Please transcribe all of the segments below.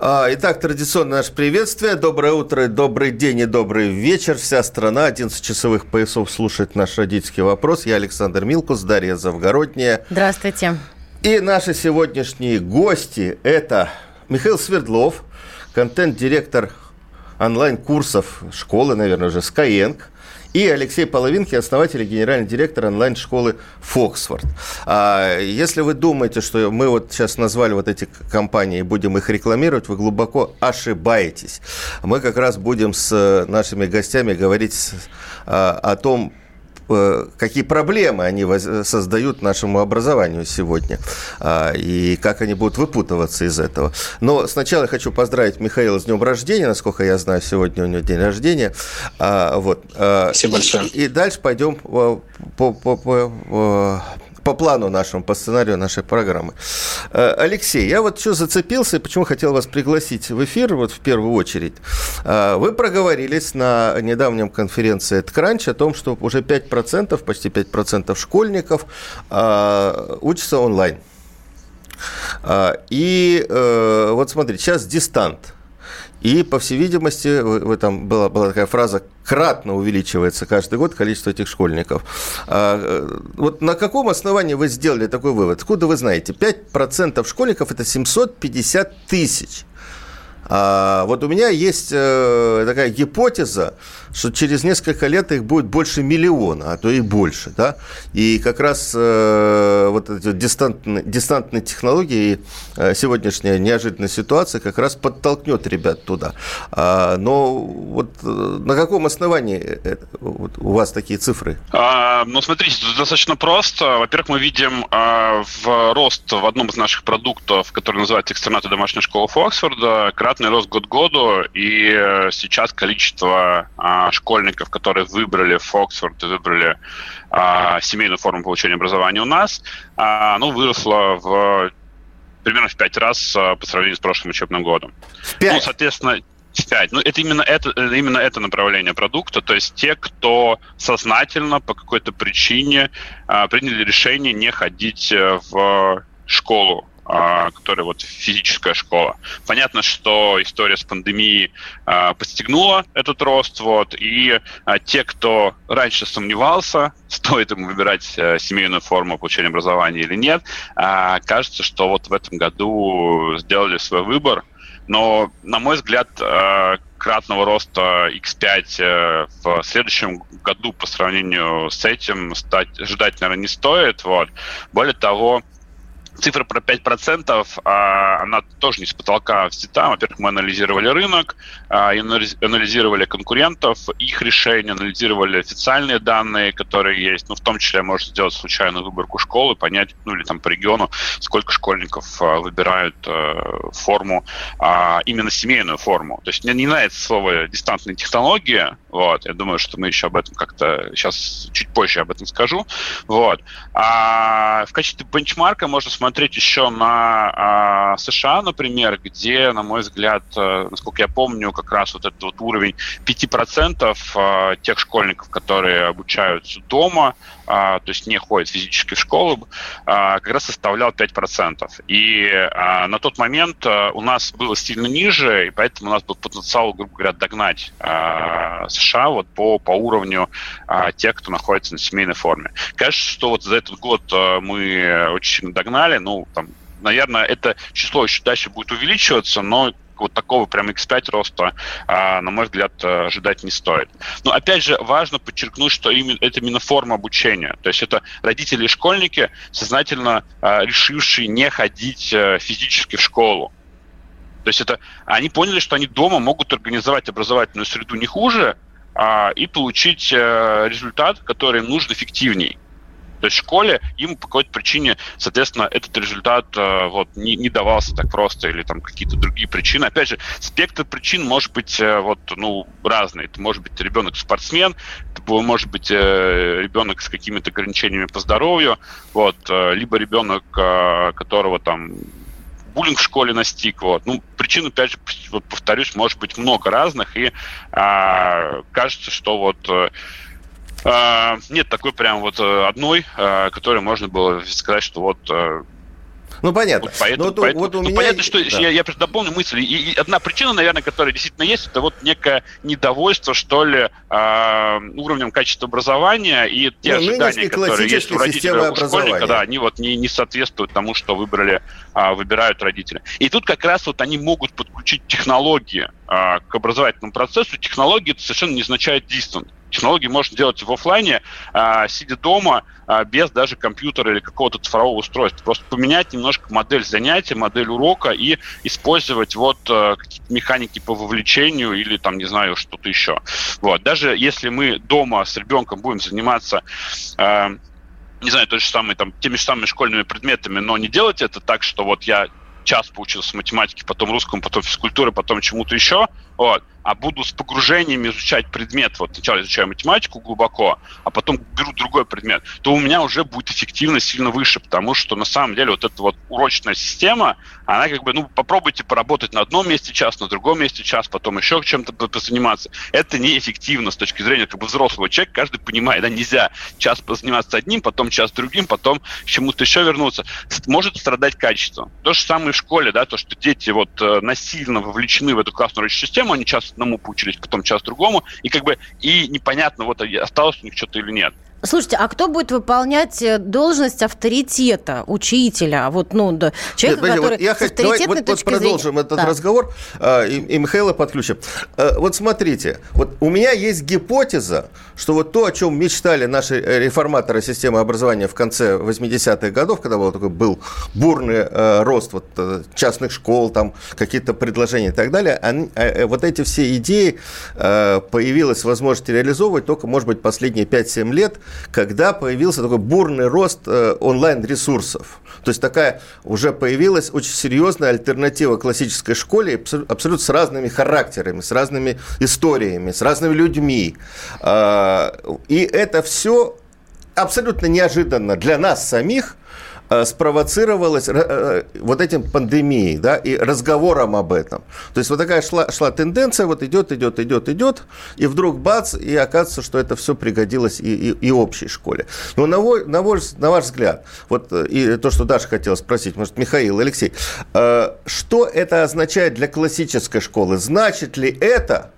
А, Итак, традиционное наше приветствие. Доброе утро, добрый день и добрый вечер. Вся страна 11 часовых поясов слушает наш родительский вопрос. Я Александр Милкус, Дарья Завгородняя. Здравствуйте. И наши сегодняшние гости – это Михаил Свердлов, контент-директор онлайн-курсов школы, наверное, уже Skyeng – и Алексей Половинкин, основатель и генеральный директор онлайн-школы «Фоксфорд». А если вы думаете, что мы вот сейчас назвали вот эти компании и будем их рекламировать, вы глубоко ошибаетесь. Мы как раз будем с нашими гостями говорить а, о том, Э, какие проблемы они создают нашему образованию сегодня а, и как они будут выпутываться из этого. Но сначала я хочу поздравить Михаила с днем рождения, насколько я знаю, сегодня у него день рождения. А, вот. А, Спасибо большое. И, и дальше пойдем по, по, по, по по плану нашему, по сценарию нашей программы. Э, Алексей, я вот что зацепился и почему хотел вас пригласить в эфир, вот в первую очередь. Э, вы проговорились на недавнем конференции TechCrunch о том, что уже 5%, почти 5% школьников э, учатся онлайн. И вот смотрите, сейчас дистант – и, по всей видимости, в этом была, была такая фраза, кратно увеличивается каждый год количество этих школьников. А, э, вот на каком основании вы сделали такой вывод? Откуда вы знаете? 5% школьников – это 750 тысяч. А вот у меня есть э, такая гипотеза, что через несколько лет их будет больше миллиона, а то и больше, да, и как раз э, вот эти дистантные, дистантные технологии и э, сегодняшняя неожиданная ситуация как раз подтолкнет ребят туда. А, но вот э, на каком основании это, вот, у вас такие цифры? А, ну, смотрите, тут достаточно просто. Во-первых, мы видим а, в рост в одном из наших продуктов, который называется «Экстернаты домашней школы Фоксфорда», кратный рост год к году, и э, сейчас количество а, школьников, которые выбрали Фоксфорд и выбрали а, семейную форму получения образования у нас, а, ну, выросло в примерно в пять раз а, по сравнению с прошлым учебным годом. В пять? Ну, соответственно, в пять. Ну, это именно это, именно это направление продукта, то есть те, кто сознательно по какой-то причине а, приняли решение не ходить э, в школу а, которая вот физическая школа. Понятно, что история с пандемией а, подстегнула этот рост, вот, и а, те, кто раньше сомневался, стоит им выбирать э, семейную форму получения образования или нет, кажется, что вот в этом году сделали свой выбор, но, на мой взгляд, кратного роста X5 э, в следующем году по сравнению с этим ждать, наверное, не стоит. Вот. Более того, цифра про 5%, а, она тоже не с потолка взята. Во-первых, мы анализировали рынок, а, анализировали конкурентов, их решения, анализировали официальные данные, которые есть. Ну, в том числе можно сделать случайную выборку школы, понять, ну, или там по региону, сколько школьников а, выбирают форму, именно семейную форму. То есть мне не нравится слово «дистантные технологии», вот, я думаю, что мы еще об этом как-то сейчас чуть позже об этом скажу. Вот. А в качестве бенчмарка можно смотреть еще на а, США, например, где, на мой взгляд, а, насколько я помню, как раз вот этот вот уровень 5% а, тех школьников, которые обучаются дома, то есть не ходят физически в школу, а, как раз составлял 5%. И а, на тот момент а, у нас было сильно ниже, и поэтому у нас был потенциал, грубо говоря, догнать а, США вот по, по уровню а, тех, кто находится на семейной форме. Кажется, что вот за этот год а, мы очень сильно догнали, ну, там, наверное, это число еще дальше будет увеличиваться, но вот такого прям X5 роста, а, на мой взгляд, ожидать не стоит. Но опять же, важно подчеркнуть, что именно, это именно форма обучения. То есть это родители и школьники, сознательно а, решившие не ходить а, физически в школу. То есть это они поняли, что они дома могут организовать образовательную среду не хуже а, и получить а, результат, который им нужен эффективней. То есть школе им по какой-то причине, соответственно, этот результат э, вот не, не давался так просто или там какие-то другие причины. Опять же, спектр причин может быть э, вот ну разный. Это может быть ребенок спортсмен, это может быть э, ребенок с какими-то ограничениями по здоровью, вот, либо ребенок, которого там буллинг в школе настиг. Вот. Ну, причин, опять же, вот, повторюсь, может быть много разных, и а, кажется, что вот нет такой прям вот э, одной, а, которой можно было сказать, что вот э, ну, понятно. Вот поэтому, вот, поэтому, вот у ну, меня... понятно, что да. я, я просто дополню мысль. И, и одна причина, наверное, которая действительно есть, это вот некое недовольство, что ли, э, уровнем качества образования и те ну, ожидания, которые есть у родителей, у школьника, да, они вот не, не соответствуют тому, что выбрали, э, выбирают родители. И тут как раз вот они могут подключить технологии э, к образовательному процессу. Технологии это совершенно не означает distant. Технологии можно делать в офлайне, а, сидя дома, а, без даже компьютера или какого-то цифрового устройства. Просто поменять немножко модель занятия, модель урока и использовать вот а, какие-то механики по вовлечению или там, не знаю, что-то еще. Вот. Даже если мы дома с ребенком будем заниматься не знаю, то же самое, там, теми же самыми школьными предметами, но не делать это так, что вот я час поучился математике, потом русскому, потом физкультуре, потом чему-то еще, вот, а буду с погружением изучать предмет, вот сначала изучаю математику глубоко, а потом беру другой предмет, то у меня уже будет эффективность сильно выше, потому что на самом деле вот эта вот урочная система, она как бы, ну, попробуйте поработать на одном месте час, на другом месте час, потом еще чем-то позаниматься. Это неэффективно с точки зрения как бы взрослого человека, каждый понимает, да, нельзя час позаниматься одним, потом час другим, потом к чему-то еще вернуться. Может страдать качество. То же самое в школе, да, то, что дети вот э, насильно вовлечены в эту классную урочную систему, они час одному поучились, потом час другому, и как бы и непонятно, вот осталось у них что-то или нет. Слушайте, а кто будет выполнять э, должность авторитета, учителя? Вот, ну, да, человека, Нет, который вот я с хочу, давай, вот, вот продолжим зрения... этот да. разговор э, и, и Михаила подключим. Э, вот смотрите, вот у меня есть гипотеза, что вот то, о чем мечтали наши реформаторы системы образования в конце 80-х годов, когда был такой был бурный э, рост вот, э, частных школ, там какие-то предложения и так далее, они, э, вот эти все идеи э, появилась возможность реализовывать только, может быть, последние 5-7 лет, когда появился такой бурный рост э, онлайн-ресурсов. То есть такая уже появилась очень серьезная альтернатива классической школе, абсолютно с разными характерами, с разными историями, с разными людьми. Э, и это все абсолютно неожиданно для нас самих – спровоцировалось э, вот этим пандемией, да, и разговором об этом. То есть вот такая шла, шла тенденция, вот идет, идет, идет, идет, и вдруг бац, и оказывается, что это все пригодилось и, и, и общей школе. Но на, на, ваш, на ваш взгляд, вот э, и то, что Даша хотела спросить, может, Михаил, Алексей, что это означает для классической школы? Значит ли это,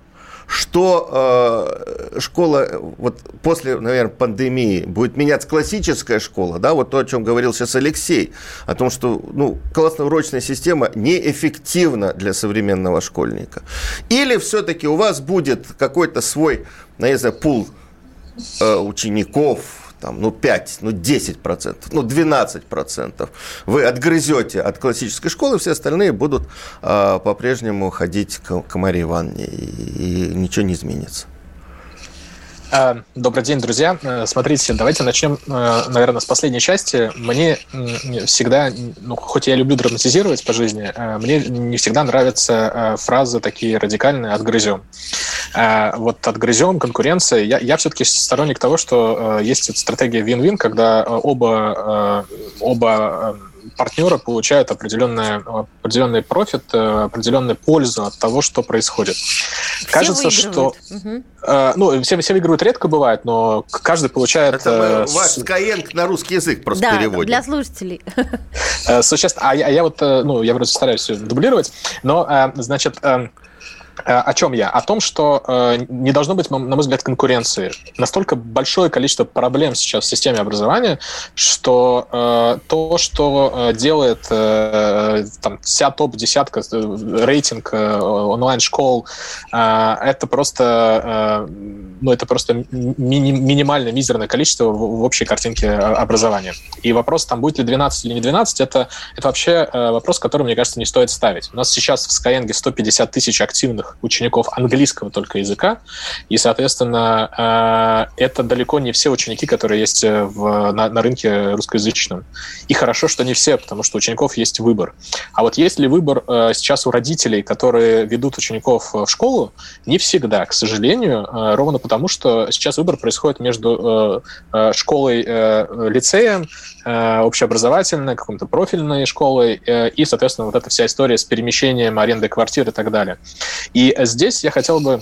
что э, школа вот после, наверное, пандемии будет меняться классическая школа, да, вот то, о чем говорил сейчас Алексей, о том, что ну, классно-урочная система неэффективна для современного школьника. Или все-таки у вас будет какой-то свой, ну, я не пул э, учеников, там, ну, 5, ну, 10 процентов, ну, 12 процентов вы отгрызете от классической школы, все остальные будут э, по-прежнему ходить к, к Марии Ивановне, и, и ничего не изменится. А, добрый день, друзья. Э, смотрите, давайте начнем, э, наверное, с последней части. Мне всегда, ну, хоть я люблю драматизировать по жизни, э, мне не всегда нравятся фразы такие радикальные «отгрызем». Вот «отгрызем», конкуренция. Я, я все-таки сторонник того, что есть стратегия win-win, когда оба, оба партнеры получают определенный, определенный профит, э, определенную пользу от того, что происходит. Все Кажется, выигрывают. что... Угу. Э, ну, все, все выигрывают редко бывает, но каждый получает... Это мы, э, ваш Skyeng на русский язык просто да, переводим. для слушателей. Э, существенно. А я, я вот, э, ну, я вроде стараюсь все дублировать, но, э, значит... Э, о чем я? О том, что э, не должно быть, на мой взгляд, конкуренции. Настолько большое количество проблем сейчас в системе образования, что э, то, что э, делает э, там, вся топ-десятка, э, рейтинг э, онлайн-школ, э, это просто... Э, ну, это просто ми- минимальное, мизерное количество в, в общей картинке образования. И вопрос, там будет ли 12 или не 12, это, это вообще вопрос, который, мне кажется, не стоит ставить. У нас сейчас в Skyeng 150 тысяч активных учеников английского только языка, и, соответственно, это далеко не все ученики, которые есть в, на, на рынке русскоязычном. И хорошо, что не все, потому что у учеников есть выбор. А вот есть ли выбор э, сейчас у родителей, которые ведут учеников в школу? Не всегда, к сожалению, э, ровно потому, что сейчас выбор происходит между э, э общеобразовательной, какой-то профильной школой э, и, соответственно, вот эта вся история с перемещением аренды квартир и так далее. И здесь я хотел бы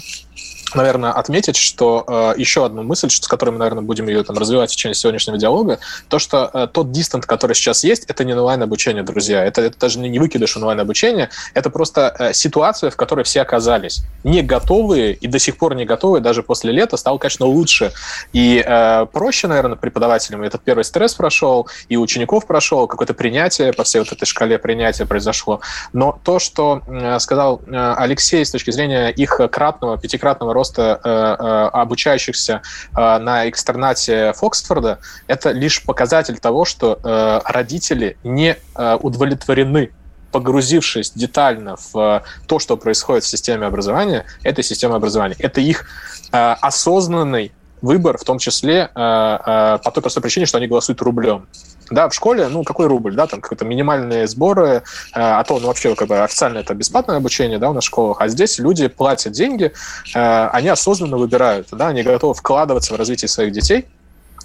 наверное, отметить, что э, еще одну мысль, с которой мы, наверное, будем ее там развивать в течение сегодняшнего диалога, то, что э, тот дистант, который сейчас есть, это не онлайн-обучение, друзья. Это, это даже не выкидыш онлайн-обучения, это просто э, ситуация, в которой все оказались не готовые и до сих пор не готовые, даже после лета стало, конечно, лучше. И э, проще, наверное, преподавателям. Этот первый стресс прошел, и учеников прошел, какое-то принятие по всей вот этой шкале принятия произошло. Но то, что э, сказал э, Алексей с точки зрения их кратного, пятикратного роста э, э, обучающихся э, на экстернате Фоксфорда, это лишь показатель того, что родители не удовлетворены погрузившись детально в то, что происходит в системе образования, этой системы образования. Это их осознанный выбор, в том числе по той простой причине, что они голосуют рублем. Да, в школе, ну, какой рубль, да, там какие-то минимальные сборы, э, а то, ну, вообще, как бы официально это бесплатное обучение, да, у нас в школах, а здесь люди платят деньги, э, они осознанно выбирают, да, они готовы вкладываться в развитие своих детей,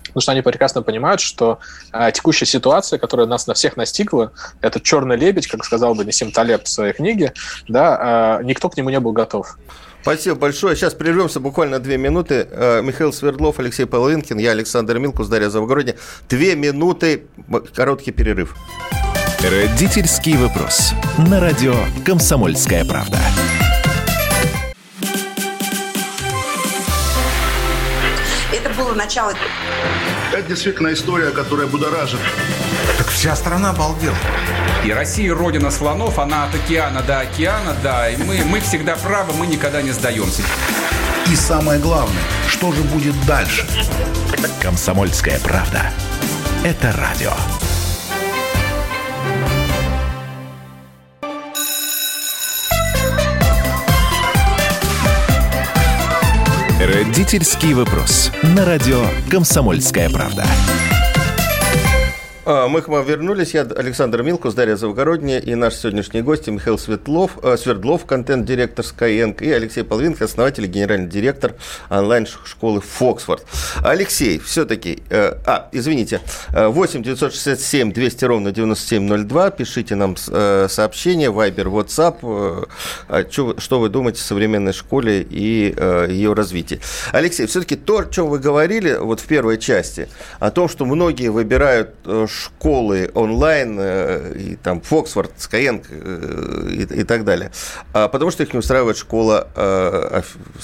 потому что они прекрасно понимают, что э, текущая ситуация, которая нас на всех настигла, это черный лебедь, как сказал бы Несим Талеб в своей книге, да, э, никто к нему не был готов. Спасибо большое. Сейчас прервемся буквально две минуты. Э, Михаил Свердлов, Алексей Половинкин, я Александр Милкус, Дарья Завгородня. Две минуты, короткий перерыв. Родительский вопрос. На радио «Комсомольская правда». Это было начало. Это действительно история, которая будоражит. Вся страна обалдела. И Россия родина слонов, она от океана до океана, да. И мы, мы всегда правы, мы никогда не сдаемся. И самое главное, что же будет дальше? Комсомольская правда. Это радио. Родительский вопрос. На радио «Комсомольская правда». А, мы к вам вернулись. Я Александр Милкус, Дарья Завгородняя и наш сегодняшний гость Михаил Светлов, э, Свердлов, контент-директор Skyeng, и Алексей Половинко, основатель и генеральный директор онлайн-школы Фоксфорд. Алексей, все-таки... Э, а, извините. 8 967 200 ровно 9702. Пишите нам э, сообщение, Viber, WhatsApp. Э, что, вы думаете о современной школе и ее развитии. Алексей, все-таки то, о чем вы говорили вот в первой части, о том, что многие выбирают школы онлайн, э, и там Фоксфорд, Skyeng э, и, и так далее, а, потому что их не устраивает школа э,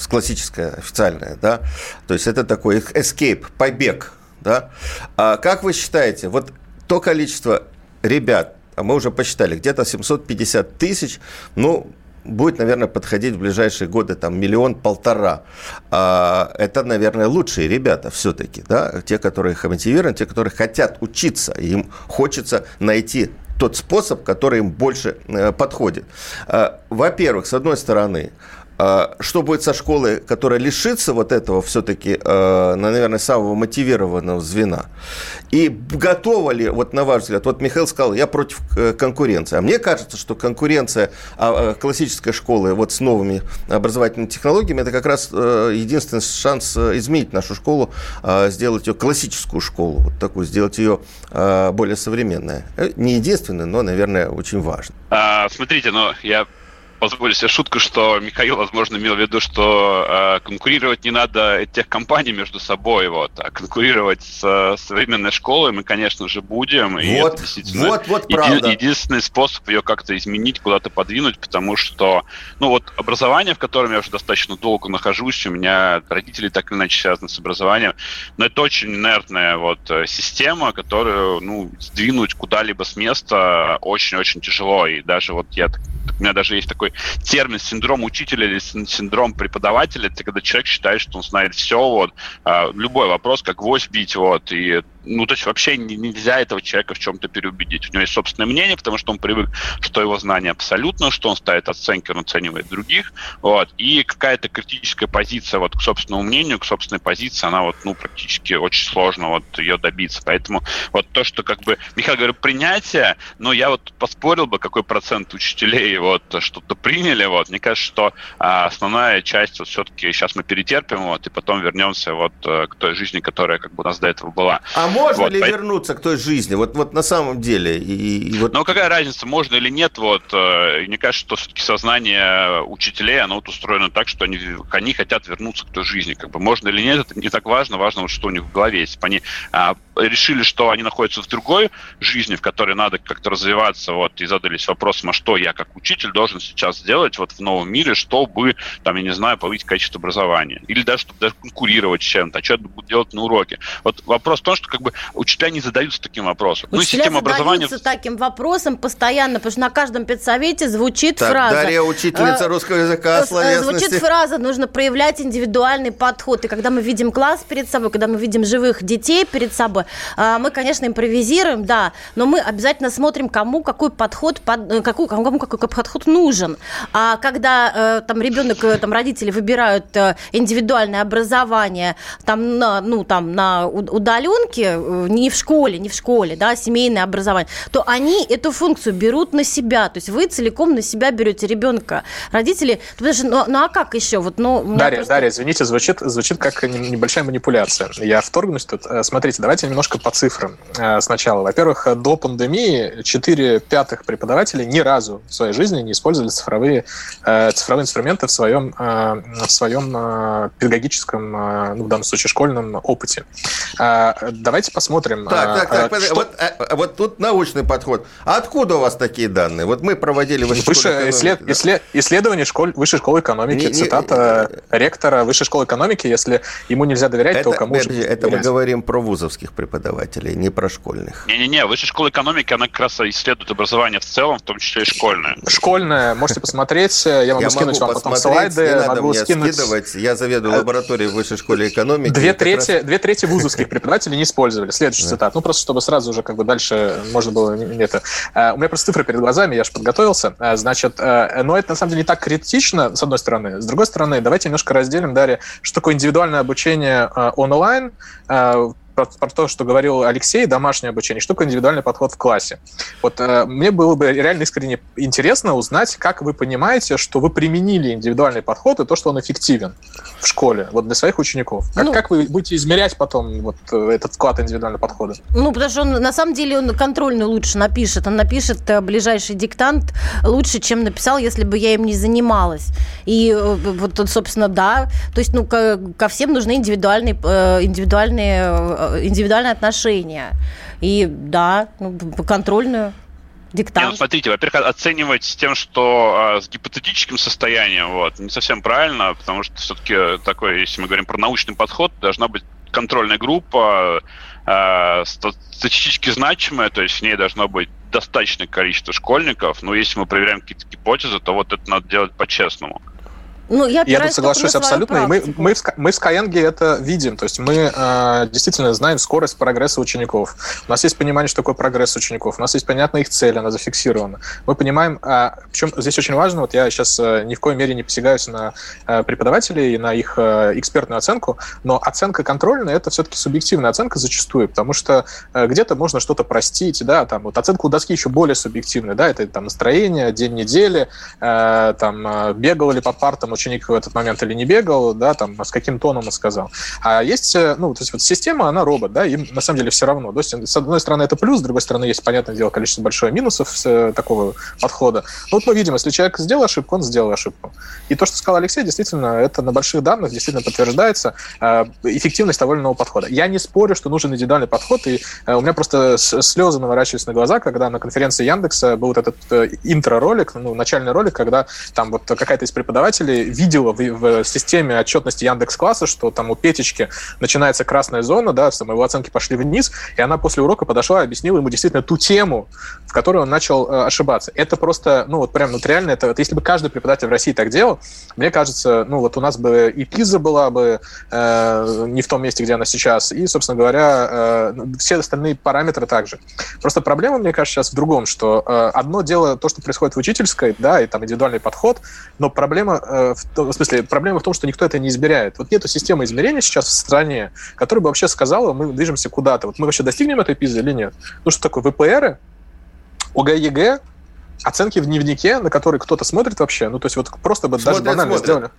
классическая, официальная, да, то есть это такой их escape, побег, да. А как вы считаете, вот то количество ребят, а мы уже посчитали, где-то 750 тысяч, ну, будет, наверное, подходить в ближайшие годы там миллион-полтора. А, это, наверное, лучшие ребята все-таки, да, те, которые мотивированы, те, которые хотят учиться, им хочется найти тот способ, который им больше э, подходит. А, во-первых, с одной стороны, что будет со школой, которая лишится вот этого все-таки, а, наверное, самого мотивированного звена? И готова ли, вот на ваш взгляд, вот Михаил сказал, я против э, конкуренции. А мне кажется, что конкуренция а, классической школы вот с новыми образовательными технологиями, это как раз э, единственный шанс э, изменить нашу школу, сделать ее классическую школу, вот такую, сделать ее более современной. Не единственный, но, наверное, очень важно. А, смотрите, но я позволю себе шутку, что Михаил, возможно, имел в виду, что э, конкурировать не надо тех компаний между собой, вот, а конкурировать с э, современной школой мы, конечно же, будем. И вот, это действительно вот, вот еди- правда. единственный способ ее как-то изменить, куда-то подвинуть, потому что, ну вот, образование, в котором я уже достаточно долго нахожусь, у меня родители так или иначе связаны с образованием, но это очень инертная вот э, система, которую, ну, сдвинуть куда-либо с места очень-очень тяжело, и даже вот я у меня даже есть такой термин синдром учителя или синдром преподавателя, это когда человек считает, что он знает все, вот, а, любой вопрос, как гвоздь бить, вот, и ну, то есть вообще нельзя этого человека в чем-то переубедить. У него есть собственное мнение, потому что он привык, что его знание абсолютно, что он ставит оценки, он оценивает других, вот, и какая-то критическая позиция вот к собственному мнению, к собственной позиции, она вот, ну, практически очень сложно вот ее добиться. Поэтому вот то, что как бы, Михаил говорит, принятие, но я вот поспорил бы, какой процент учителей вот что-то приняли, вот, мне кажется, что а, основная часть вот все-таки сейчас мы перетерпим, вот, и потом вернемся вот э, к той жизни, которая как бы у нас до этого была. А можно вот, ли поэтому... вернуться к той жизни? Вот, вот на самом деле. И, и вот... Ну, какая разница, можно или нет? Вот, э, мне кажется, что все-таки сознание учителей, оно вот устроено так, что они, они хотят вернуться к той жизни. Как бы можно или нет, это не так важно. Важно, вот, что у них в голове. Если бы они а, решили, что они находятся в другой жизни, в которой надо как-то развиваться, вот, и задались вопросом, а что я как учитель должен сейчас сделать вот в новом мире, чтобы, там, я не знаю, повысить качество образования. Или даже, чтобы даже конкурировать с чем-то, а что я буду делать на уроке. Вот вопрос в том, что как бы учителя не задаются таким вопросом. Ну, учителя ну, система образования... таким вопросом постоянно, потому что на каждом педсовете звучит так, фраза. Дарья, учительница э, русского языка, э, словесности. Звучит фраза, нужно проявлять индивидуальный подход. И когда мы видим класс перед собой, когда мы видим живых детей перед собой, э, мы, конечно, импровизируем, да, но мы обязательно смотрим, кому какой подход, под, какой, кому какой подход нужен. А когда там ребенок, там родители выбирают индивидуальное образование, там на, ну, там на удаленке, Э, не в школе, не в школе, да, семейное образование, то они эту функцию берут на себя. То есть вы целиком на себя берете ребенка. Родители, потому что, ну, ну а как еще? Вот, ну, Дарья, просто... Дарья, извините, звучит, звучит как небольшая манипуляция. Я вторгнусь тут. Э, смотрите, давайте немножко по цифрам э, сначала. Во-первых, до пандемии 4 пятых преподавателей ни разу в своей жизни не использовали цифровые, цифровые инструменты в своем, в своем педагогическом, ну, в данном случае, школьном опыте. Давайте посмотрим. Так, так, так. Что... вот, вот тут научный подход. Откуда у вас такие данные? Вот мы проводили высшей Выше исслед... да. исслед... исследование школь... высшей школы экономики, не, цитата не, ректора высшей школы экономики, если ему нельзя доверять, это, то кому же Это мы говорим про вузовских преподавателей, не про школьных. Не-не-не, высшая школа экономики, она как раз исследует образование в целом, в том числе и школьное. Школьное, можете посмотреть, я могу я скинуть могу вам потом слайды. Не надо могу мне скинуть... скидывать, я заведую лабораторией в высшей школе экономики. Две трети, раз... две трети вузовских преподавателей не использовали. Следующий да. цитат. Ну, просто чтобы сразу уже как бы дальше можно было это. Э, у меня просто цифры перед глазами, я же подготовился. Э, значит, э, но это на самом деле не так критично, с одной стороны. С другой стороны, давайте немножко разделим, Дарья, что такое индивидуальное обучение онлайн, про, про то, что говорил Алексей, домашнее обучение, что такое индивидуальный подход в классе. Вот э, мне было бы реально искренне интересно узнать, как вы понимаете, что вы применили индивидуальный подход и то, что он эффективен в школе, вот для своих учеников. Как, ну, как вы будете измерять потом вот э, этот вклад индивидуального подхода? Ну, потому что он, на самом деле, он контрольную лучше напишет. Он напишет э, ближайший диктант лучше, чем написал, если бы я им не занималась. И э, вот, собственно, да. То есть, ну, ко, ко всем нужны индивидуальные, индивидуальные индивидуальные отношения. И да, ну, контрольную. Диктант. Не, смотрите, во-первых, оценивать тем, что э, с гипотетическим состоянием, вот, не совсем правильно, потому что все-таки такой, если мы говорим про научный подход, должна быть контрольная группа, э, статистически значимая, то есть в ней должно быть достаточное количество школьников, но если мы проверяем какие-то гипотезы, то вот это надо делать по-честному. Ну, я, я тут соглашусь абсолютно. И мы, мы, в, мы в Skyeng это видим. То есть мы э, действительно знаем скорость прогресса учеников. У нас есть понимание, что такое прогресс учеников. У нас есть понятная их цель, она зафиксирована. Мы понимаем, э, причем здесь очень важно, вот я сейчас э, ни в коей мере не посягаюсь на э, преподавателей и на их э, экспертную оценку, но оценка контрольная это все-таки субъективная оценка зачастую, потому что э, где-то можно что-то простить, да, там вот оценка у доски еще более субъективная, да, это там настроение, день недели, э, там э, бегал ли по партам ученик в этот момент или не бегал, да, там, с каким тоном он сказал. А есть, э, ну, то есть вот система, она робот, да, им на самом деле все равно. То есть, с одной стороны, это плюс, с другой стороны, есть, понятное дело, количество большое минусов с э, такого подхода. Но вот мы видим, если человек сделал ошибку, он сделал ошибку. И то, что сказал Алексей, действительно, это на больших данных действительно подтверждается э, эффективность того или иного подхода. Я не спорю, что нужен индивидуальный подход, и у меня просто слезы наворачивались на глаза, когда на конференции Яндекса был вот этот интро-ролик, ну, начальный ролик, когда там вот какая-то из преподавателей видела в, в системе отчетности Яндекс Класса, что там у Петечки начинается красная зона, да, там его оценки пошли вниз, и она после урока подошла и объяснила ему действительно ту тему, в которой он начал э, ошибаться. Это просто, ну вот прям вот реально, это, вот, если бы каждый преподаватель в России так делал, мне кажется, ну вот у нас бы и ПИЗа была бы э, не в том месте, где она сейчас, и, собственно говоря, э, все остальные параметры также. Просто проблема, мне кажется, сейчас в другом, что э, одно дело то, что происходит в учительской, да, и там индивидуальный подход, но проблема, э, в, смысле, проблема в том, что никто это не измеряет. Вот нету системы измерения сейчас в стране, которая бы вообще сказала, мы движемся куда-то. Вот мы вообще достигнем этой пизы или нет? Ну что такое, ВПРы, ОГЭ, ЕГЭ, оценки в дневнике, на которые кто-то смотрит вообще, ну то есть вот просто бы смотрят, даже банально смотрят. сделали.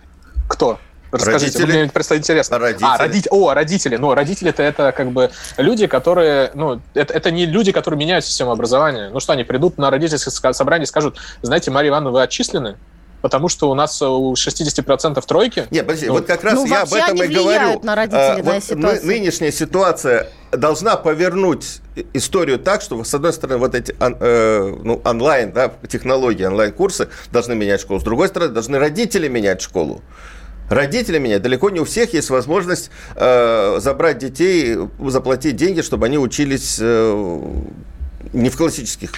Кто? Расскажите, родители. мне просто интересно. Родители. А, роди... О, родители. Ну, родители-то это как бы люди, которые... Ну, это, это не люди, которые меняют систему образования. Ну что, они придут на родительское собрание и скажут, знаете, Мария Ивановна, вы отчислены? Потому что у нас у 60% тройки. Нет, подожди, ну, вот как раз ну, я об этом и говорю. На родителей, а, вот на нынешняя ситуация должна повернуть историю так, что, с одной стороны, вот эти э, ну, онлайн, да, технологии, онлайн-курсы должны менять школу, с другой стороны, должны родители менять школу родители меня, далеко не у всех есть возможность э, забрать детей, заплатить деньги, чтобы они учились э, не в классических.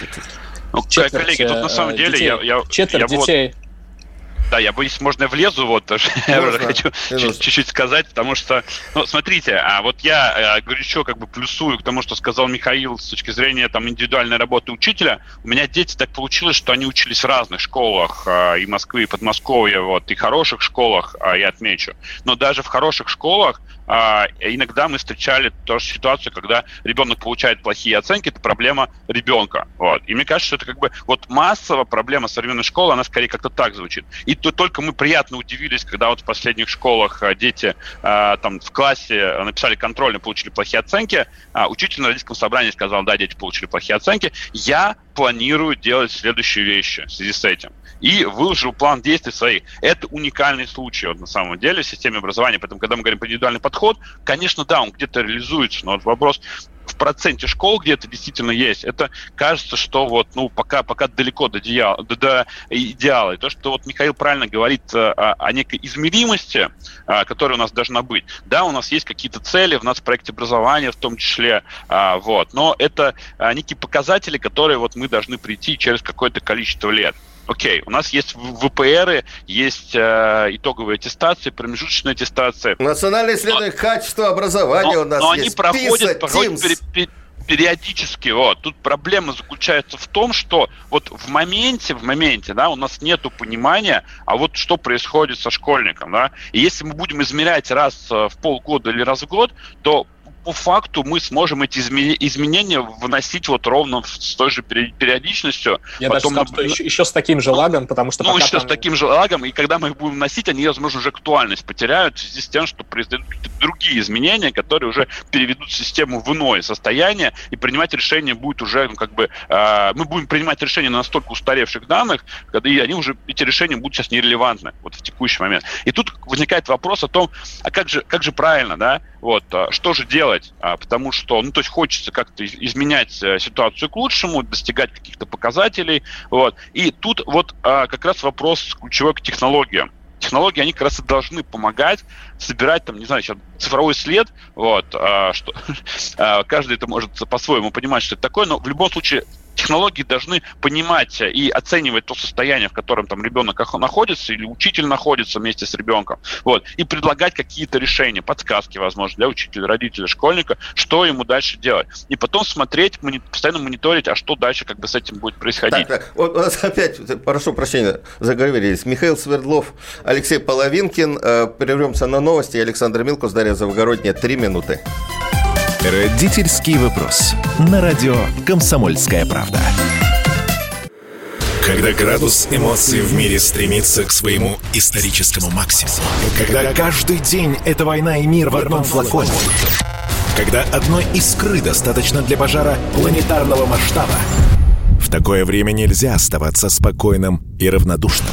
Ну, Четверть, коллеги, тут на самом э, деле детей. я, я, Четверть я детей. Да, я боюсь, можно влезу, вот тоже я уже хочу чуть-чуть сказать, потому что, ну, смотрите, а вот я говорю, горячо как бы плюсую к тому, что сказал Михаил с точки зрения там индивидуальной работы учителя. У меня дети так получилось, что они учились в разных школах, а, и Москвы, и Подмосковья, вот, и хороших школах, а, я отмечу. Но даже в хороших школах а, иногда мы встречали тоже ситуацию, когда ребенок получает плохие оценки, это проблема ребенка. Вот. И мне кажется, что это как бы вот массово проблема современной школы, она скорее как-то так звучит. И то, только мы приятно удивились, когда вот в последних школах а, дети а, там в классе написали контрольно, получили плохие оценки, а, учитель на родительском собрании сказал, да, дети получили плохие оценки. Я планирую делать следующие вещи в связи с этим и выложил план действий своих. Это уникальный случай вот, на самом деле в системе образования. Поэтому, когда мы говорим про индивидуальный подход, конечно, да, он где-то реализуется, но вот вопрос в проценте школ где-то действительно есть. Это кажется, что вот, ну, пока, пока далеко до, идеала, до, до идеала. И то, что вот Михаил правильно говорит э, о, о некой измеримости, а, которая у нас должна быть. Да, у нас есть какие-то цели в нас проекте образования в том числе, а, вот, но это некие показатели, которые вот мы должны прийти через какое-то количество лет. Окей, у нас есть ВПРы, есть э, итоговые аттестации, промежуточные аттестации. Национальное исследование но, качества образования но, у нас но есть. Но они проходят, проходят пер, пер, периодически. Вот. Тут проблема заключается в том, что вот в моменте, в моменте, да, у нас нету понимания, а вот что происходит со школьником, да. И если мы будем измерять раз э, в полгода или раз в год, то по факту мы сможем эти изменения вносить вот ровно с той же периодичностью. Я Потом даже сказал, мы... еще, еще с таким же лагом, потому что Ну, еще там... с таким же лагом, и когда мы их будем вносить, они, возможно, уже актуальность потеряют в связи с тем, что произойдут другие изменения, которые уже переведут систему в иное состояние, и принимать решение будет уже, ну, как бы, э, мы будем принимать решения на настолько устаревших данных, когда и они уже, эти решения будут сейчас нерелевантны вот в текущий момент. И тут возникает вопрос о том, а как же, как же правильно, да, вот, а, что же делать, делать, а, потому что, ну, то есть хочется как-то изменять э, ситуацию к лучшему, достигать каких-то показателей, вот. И тут вот а, как раз вопрос ключевой к технологиям технологии, они как раз и должны помогать собирать, там, не знаю, сейчас цифровой след, вот, что каждый это может по-своему понимать, что это такое, но в любом случае технологии должны понимать и оценивать то состояние, в котором там ребенок находится или учитель находится вместе с ребенком, вот, и предлагать какие-то решения, подсказки, возможно, для учителя, родителя, школьника, что ему дальше делать. И потом смотреть, постоянно мониторить, а что дальше как бы с этим будет происходить. Так. Вот у нас опять, прошу прощения, заговорились. Михаил Свердлов, Алексей Половинкин. Э, прервемся на новости. Александр Милкус, Дарья Завгородняя. Три минуты. Родительский вопрос. На радио «Комсомольская правда». Когда градус эмоций в мире стремится к своему историческому максимуму. Когда каждый день это война и мир в одном флаконе. Когда одной искры достаточно для пожара планетарного масштаба. В такое время нельзя оставаться спокойным и равнодушным.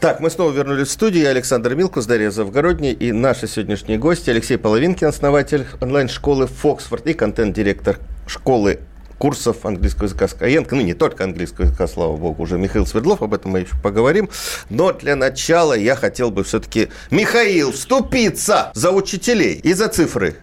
Так, мы снова вернулись в студию. Я Александр Милкус, Дарья Завгородний и наши сегодняшние гости. Алексей Половинкин, основатель онлайн-школы «Фоксфорд» и контент-директор школы курсов английского языка Skyeng, ну не только английского языка, слава богу, уже Михаил Свердлов, об этом мы еще поговорим. Но для начала я хотел бы все-таки, Михаил, вступиться за учителей и за цифры.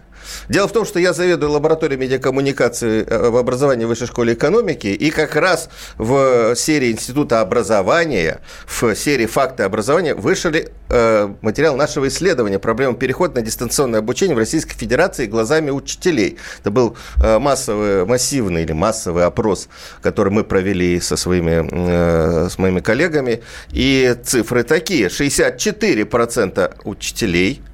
Дело в том, что я заведую лабораторией медиакоммуникации э, в образовании Высшей школы экономики, и как раз в серии Института образования, в серии «Факты образования» вышли э, материал нашего исследования «Проблема перехода на дистанционное обучение в Российской Федерации глазами учителей». Это был э, массовый, массивный или массовый опрос, который мы провели со своими, э, с моими коллегами, и цифры такие. 64% учителей –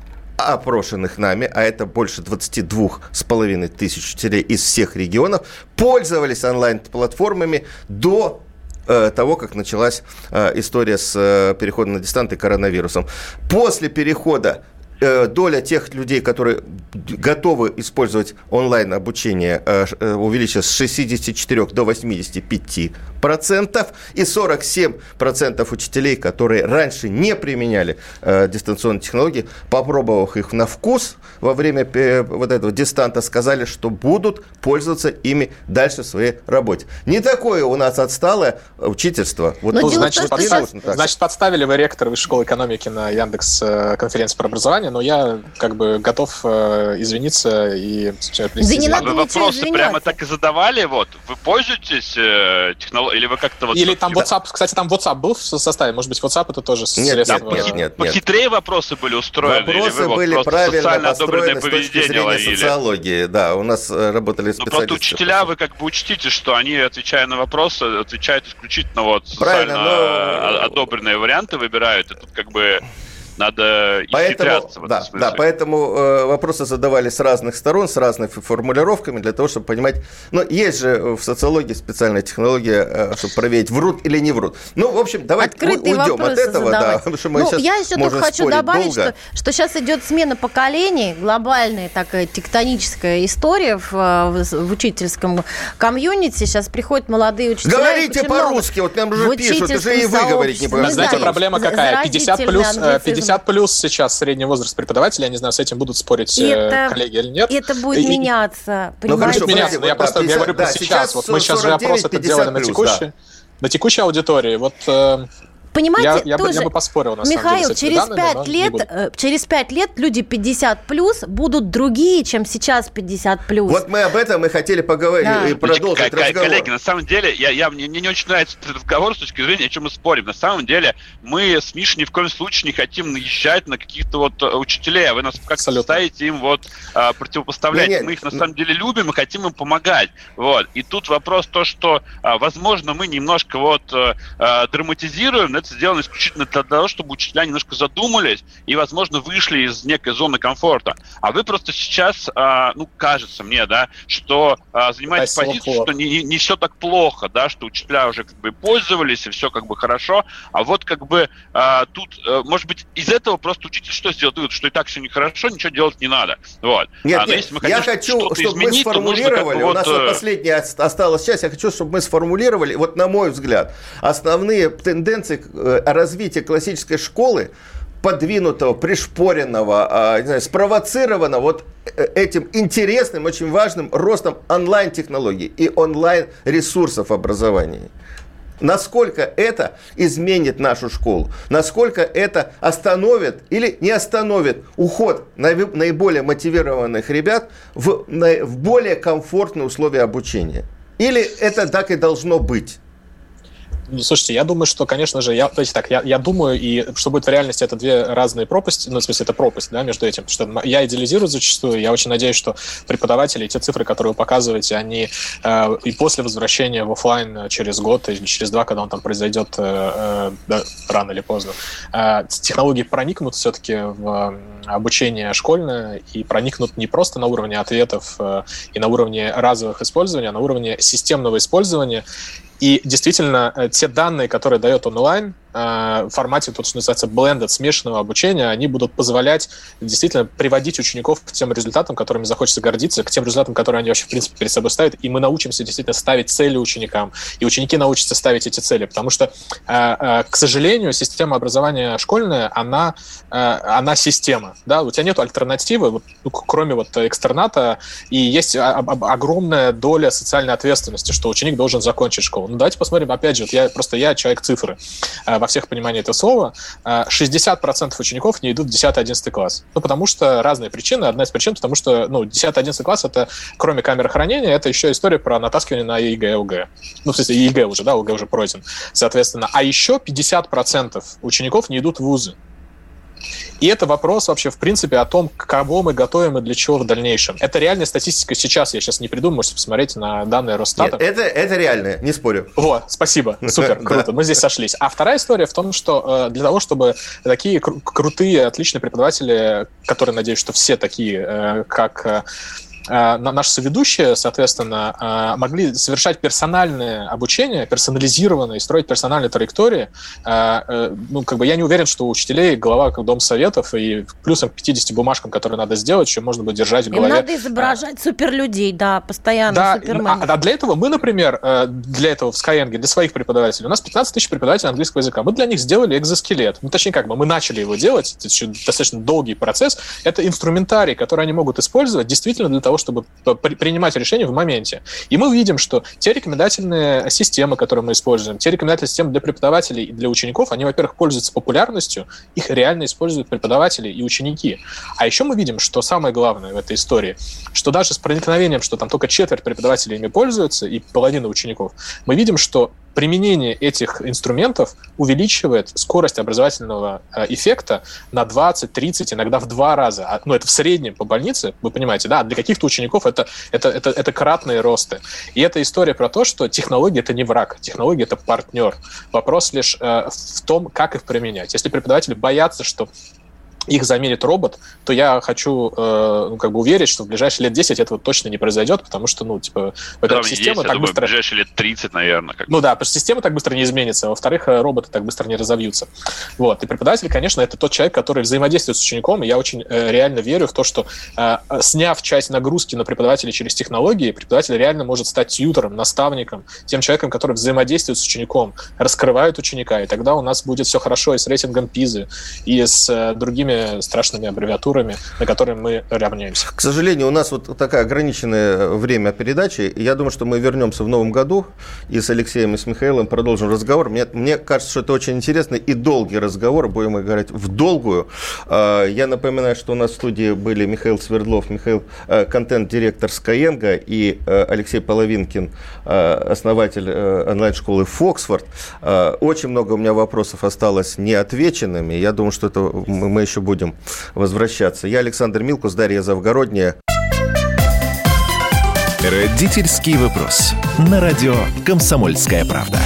опрошенных нами, а это больше 22 с половиной тысяч учителей из всех регионов, пользовались онлайн-платформами до э, того, как началась э, история с э, переходом на дистант и коронавирусом. После перехода доля тех людей, которые готовы использовать онлайн-обучение, э, э, с 64 до 85 процентов, и 47 процентов учителей, которые раньше не применяли дистанционные технологии, попробовав их на вкус во время вот этого дистанта, сказали, что будут пользоваться ими дальше в своей работе. Не такое у нас отсталое учительство. Вот ну, значит, подстав... значит, подставили вы ректор Высшей школы экономики на Яндекс конференции про образование, но я как бы готов э, извиниться и Да не надо вопросы прямо так и задавали, вот. Вы пользуетесь э, технологией, или вы как-то вот... Или там WhatsApp, кстати, там WhatsApp был в составе, может быть, WhatsApp это тоже нет, средство... Нет, нет, нет, Похитрее вопросы были устроены? Вопросы или были правильно построены с точки зрения ловили? социологии, да, у нас э, работали специалисты. Но просто учителя, вы как бы учтите, что они, отвечая на вопросы, отвечают исключительно вот социально но... одобренные варианты выбирают, и тут как бы надо поэтому, да, да, поэтому э, вопросы задавали с разных сторон, с разными формулировками, для того, чтобы понимать... Но есть же в социологии специальная технология, э, чтобы проверить, врут или не врут. Ну, в общем, давайте Открытые уйдем от этого, задавать. да, потому что мы ну, Я еще только хочу добавить, что, что сейчас идет смена поколений, глобальная такая тектоническая история в, в, в учительском комьюнити. Сейчас приходят молодые учителя. Говорите по-русски, вот нам уже пишут, уже и вы говорить не будете. Знаете, проблема какая? 50 плюс, 50 50 плюс сейчас средний возраст преподавателя. Я не знаю, с этим будут спорить э, это, коллеги или нет. Это будет и, меняться. Ну, хорошо, меняться. я просто 50, я говорю про сейчас. сейчас. Вот мы сейчас же опрос это делали на текущей, да. на текущей аудитории. Вот э, Понимаете, я, тоже, я, бы, я бы поспорил, на Михаил, деле, через пять лет, э, через пять лет люди 50 плюс будут другие, чем сейчас 50 плюс. Вот мы об этом и хотели поговорить да. и продолжить Значит, разговор. Коллеги, на самом деле, я, я, мне, мне не очень нравится этот разговор с точки зрения, о чем мы спорим. На самом деле, мы с Мишей ни в коем случае не хотим наезжать на каких-то вот э, учителей, а вы нас как-то ставите им вот а, противопоставлять. Нет, нет. Мы их на самом деле любим и хотим им помогать. Вот. И тут вопрос то, что, а, возможно, мы немножко вот а, драматизируем, но это сделано исключительно для того, чтобы учителя немножко задумались и, возможно, вышли из некой зоны комфорта. А вы просто сейчас, а, ну, кажется мне, да, что а, занимаете позицию, что не, не, не все так плохо, да, что учителя уже как бы пользовались, и все как бы хорошо, а вот как бы а, тут, а, может быть, из этого просто учитель что сделает? Вывод, что и так все нехорошо, ничего делать не надо. Вот. Нет, а, нет, если мы хотим, я хочу, чтобы изменить, мы сформулировали, как у нас вот, последняя осталась часть, я хочу, чтобы мы сформулировали, вот на мой взгляд, основные тенденции э, развития классической школы, подвинутого, пришпоренного, а, не знаю, спровоцированного вот э, этим интересным, очень важным ростом онлайн-технологий и онлайн-ресурсов образования. Насколько это изменит нашу школу? Насколько это остановит или не остановит уход наиболее мотивированных ребят в, в более комфортные условия обучения? Или это так и должно быть? Слушайте, я думаю, что, конечно же, я, есть так, я, я думаю, и что будет в реальности, это две разные пропасти, ну, в смысле, это пропасть, да, между этим, что я идеализирую зачастую, я очень надеюсь, что преподаватели, те цифры, которые вы показываете, они э, и после возвращения в офлайн через год или через два, когда он там произойдет э, э, да, рано или поздно, э, технологии проникнут все-таки в обучение школьное и проникнут не просто на уровне ответов э, и на уровне разовых использования, а на уровне системного использования. И действительно, э, те данные, которые дает онлайн, в формате, то, что называется, blended, смешанного обучения, они будут позволять действительно приводить учеников к тем результатам, которыми захочется гордиться, к тем результатам, которые они вообще, в принципе, перед собой ставят, и мы научимся действительно ставить цели ученикам, и ученики научатся ставить эти цели, потому что, э, э, к сожалению, система образования школьная, она, она система, да, у тебя нет альтернативы, ну, кроме вот экстерната, и есть огромная доля социальной ответственности, что ученик должен закончить школу. Ну, давайте посмотрим, опять же, вот я, просто я человек цифры во всех пониманиях этого слова, 60% учеников не идут в 10-11 класс. Ну, потому что разные причины. Одна из причин, потому что, ну, 10-11 класс — это, кроме камеры хранения, это еще история про натаскивание на ЕГЭ, ОГЭ. Ну, в смысле, ЕГЭ уже, да, ОГЭ уже пройден, соответственно. А еще 50% учеников не идут в вузы. И это вопрос вообще, в принципе, о том, кого мы готовим и для чего в дальнейшем. Это реальная статистика сейчас. Я сейчас не придумаю, можете посмотреть на данные Росстата. Нет, это, это реальная, не спорю. Вот, спасибо, супер, круто, мы здесь сошлись. А вторая история в том, что э, для того, чтобы такие крутые, отличные преподаватели, которые, надеюсь, что все такие, э, как Э, наши соведущие, соответственно, э, могли совершать персональное обучение, персонализированное, строить персональные траектории. Э, ну, как бы я не уверен, что у учителей голова как дом советов, и плюсом к 50 бумажкам, которые надо сделать, еще можно будет держать в голове. Им надо изображать суперлюдей, да, постоянно да, супермен. А, а для этого мы, например, для этого в Skyeng, для своих преподавателей, у нас 15 тысяч преподавателей английского языка, мы для них сделали экзоскелет. Ну, точнее, как бы мы начали его делать, это достаточно долгий процесс. Это инструментарий, который они могут использовать действительно для того, того, чтобы принимать решения в моменте. И мы видим, что те рекомендательные системы, которые мы используем, те рекомендательные системы для преподавателей и для учеников, они, во-первых, пользуются популярностью, их реально используют преподаватели и ученики. А еще мы видим, что самое главное в этой истории, что даже с проникновением, что там только четверть преподавателей ими пользуются и половина учеников, мы видим, что применение этих инструментов увеличивает скорость образовательного э, эффекта на 20, 30, иногда в два раза. А, ну, это в среднем по больнице, вы понимаете, да, для каких-то учеников это, это, это, это кратные росты. И это история про то, что технология — это не враг, технология — это партнер. Вопрос лишь э, в том, как их применять. Если преподаватели боятся, что их заменит робот, то я хочу э, ну, как бы уверить, что в ближайшие лет 10 этого точно не произойдет, потому что, ну, типа, во-первых, система есть, так думаю, быстро... в ближайшие лет 30, наверное. Как ну да, потому что система так быстро не изменится, а во-вторых, э, роботы так быстро не разовьются. Вот. И преподаватель, конечно, это тот человек, который взаимодействует с учеником, и я очень э, реально верю в то, что э, сняв часть нагрузки на преподавателя через технологии, преподаватель реально может стать тьютором, наставником, тем человеком, который взаимодействует с учеником, раскрывает ученика, и тогда у нас будет все хорошо и с рейтингом ПИЗы, и с э, другими другими страшными аббревиатурами, на которые мы равняемся. К сожалению, у нас вот такое ограниченное время передачи. Я думаю, что мы вернемся в новом году и с Алексеем и с Михаилом продолжим разговор. Мне, мне кажется, что это очень интересный и долгий разговор. Будем говорить в долгую. А, я напоминаю, что у нас в студии были Михаил Свердлов, Михаил, э, контент-директор Skyeng и э, Алексей Половинкин, э, основатель онлайн-школы Фоксфорд. Очень много у меня вопросов осталось неотвеченными. Я думаю, что это мы еще будем возвращаться. Я Александр Милкус, Дарья Завгородняя. Родительский вопрос. На радио «Комсомольская правда».